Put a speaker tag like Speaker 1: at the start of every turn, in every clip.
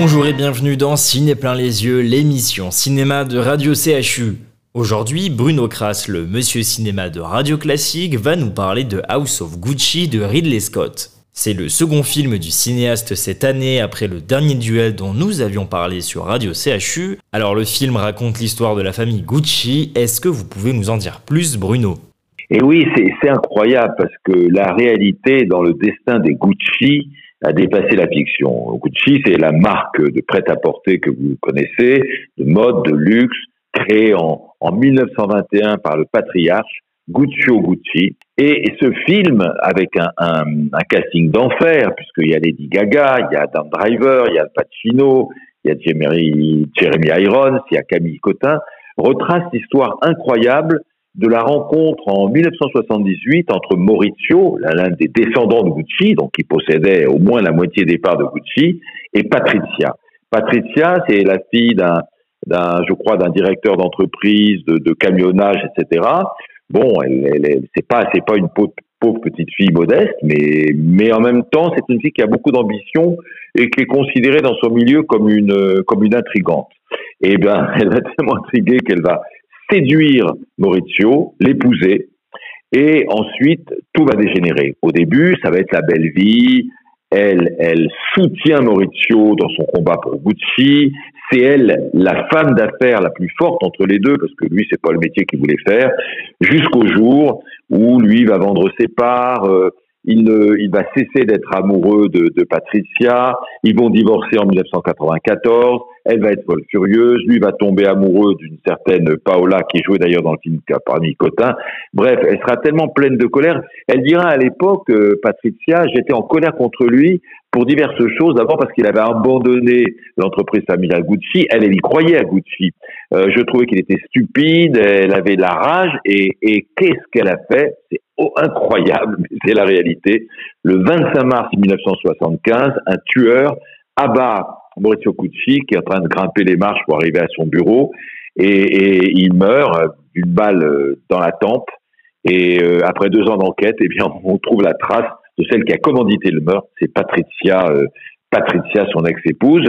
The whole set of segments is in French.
Speaker 1: Bonjour et bienvenue dans Ciné plein les yeux, l'émission cinéma de Radio CHU. Aujourd'hui, Bruno Kras, le monsieur cinéma de Radio Classique, va nous parler de House of Gucci de Ridley Scott. C'est le second film du cinéaste cette année après le dernier duel dont nous avions parlé sur Radio CHU. Alors le film raconte l'histoire de la famille Gucci, est-ce que vous pouvez nous en dire plus Bruno?
Speaker 2: Et oui, c'est incroyable parce que la réalité dans le destin des Gucci, a dépassé la fiction. Gucci, c'est la marque de prêt-à-porter que vous connaissez, de mode, de luxe, créée en, en 1921 par le patriarche Guccio Gucci. Et, ce film, avec un, casting d'enfer, puisqu'il y a Lady Gaga, il y a Adam Driver, il y a Pacino, il y a Jeremy, Jeremy Irons, il y a Camille Cotin, retrace l'histoire incroyable de la rencontre en 1978 entre Maurizio, l'un des descendants de Gucci, donc qui possédait au moins la moitié des parts de Gucci, et Patricia. Patricia, c'est la fille d'un, d'un, je crois, d'un directeur d'entreprise, de, de, camionnage, etc. Bon, elle, elle, c'est pas, c'est pas une pauvre, petite fille modeste, mais, mais en même temps, c'est une fille qui a beaucoup d'ambition et qui est considérée dans son milieu comme une, comme une intrigante. Eh bien, elle va tellement intriguer qu'elle va séduire Maurizio, l'épouser, et ensuite tout va dégénérer. Au début, ça va être la belle vie. Elle, elle soutient Maurizio dans son combat pour Gucci. C'est elle la femme d'affaires la plus forte entre les deux parce que lui c'est pas le métier qu'il voulait faire. Jusqu'au jour où lui va vendre ses parts. Euh, il, il va cesser d'être amoureux de, de Patricia. Ils vont divorcer en 1994 elle va être folle furieuse, lui va tomber amoureux d'une certaine Paola qui est jouée d'ailleurs dans le film par Cotin. Bref, elle sera tellement pleine de colère. Elle dira à l'époque, euh, Patricia, j'étais en colère contre lui pour diverses choses. D'abord parce qu'il avait abandonné l'entreprise familiale Gucci. Elle, elle y croyait à Gucci. Euh, je trouvais qu'il était stupide, elle avait la rage et, et qu'est-ce qu'elle a fait? C'est incroyable, mais c'est la réalité. Le 25 mars 1975, un tueur abat Maurizio Cucci qui est en train de grimper les marches pour arriver à son bureau et, il meurt d'une balle euh, dans la tempe. Et euh, après deux ans d'enquête, eh bien, on trouve la trace de celle qui a commandité le meurtre, c'est Patricia, euh, Patricia, son ex-épouse,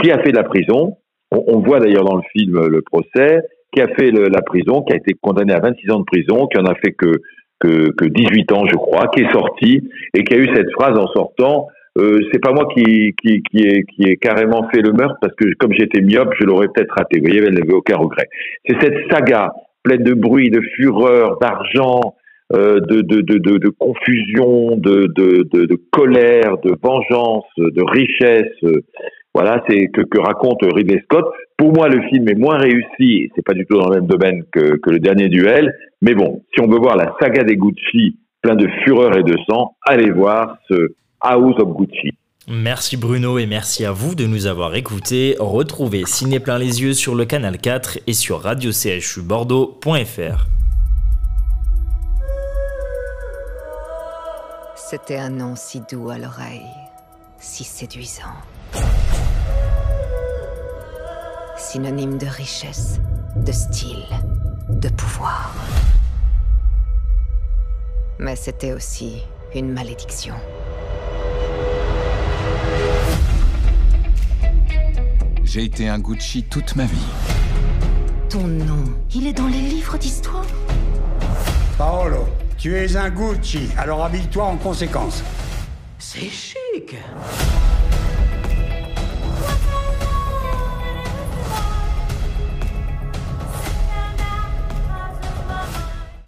Speaker 2: qui a fait la prison. On, voit d'ailleurs dans le film le procès, qui a fait la prison, qui a été condamné à 26 ans de prison, qui en a fait que, que, que 18 ans, je crois, qui est sorti et qui a eu cette phrase en sortant euh, c'est pas moi qui qui qui ai qui est carrément fait le meurtre parce que comme j'étais myope, je l'aurais peut-être raté. Vous voyez, elle n'avait aucun regret. C'est cette saga pleine de bruit, de fureur, d'argent, euh, de, de, de, de, confusion, de, de, colère, de vengeance, de richesse. voilà, c'est que, que raconte Ridley Scott. Pour moi, le film est moins réussi. C'est pas du tout dans le même domaine que, que le dernier duel. Mais bon, si on veut voir la saga des Gucci plein de fureur et de sang, allez voir ce House of Gucci.
Speaker 1: Merci Bruno et merci à vous de nous avoir écoutés. Retrouvez Ciné plein les yeux sur le canal 4 et sur radio-bordeaux.fr.
Speaker 3: C'était un nom si doux à l'oreille, si séduisant. Synonyme de richesse, de style, de pouvoir. Mais c'était aussi une malédiction.
Speaker 4: J'ai été un Gucci toute ma vie.
Speaker 3: Ton nom, il est dans les livres d'histoire
Speaker 5: Paolo, tu es un Gucci, alors habille-toi en conséquence.
Speaker 3: C'est chic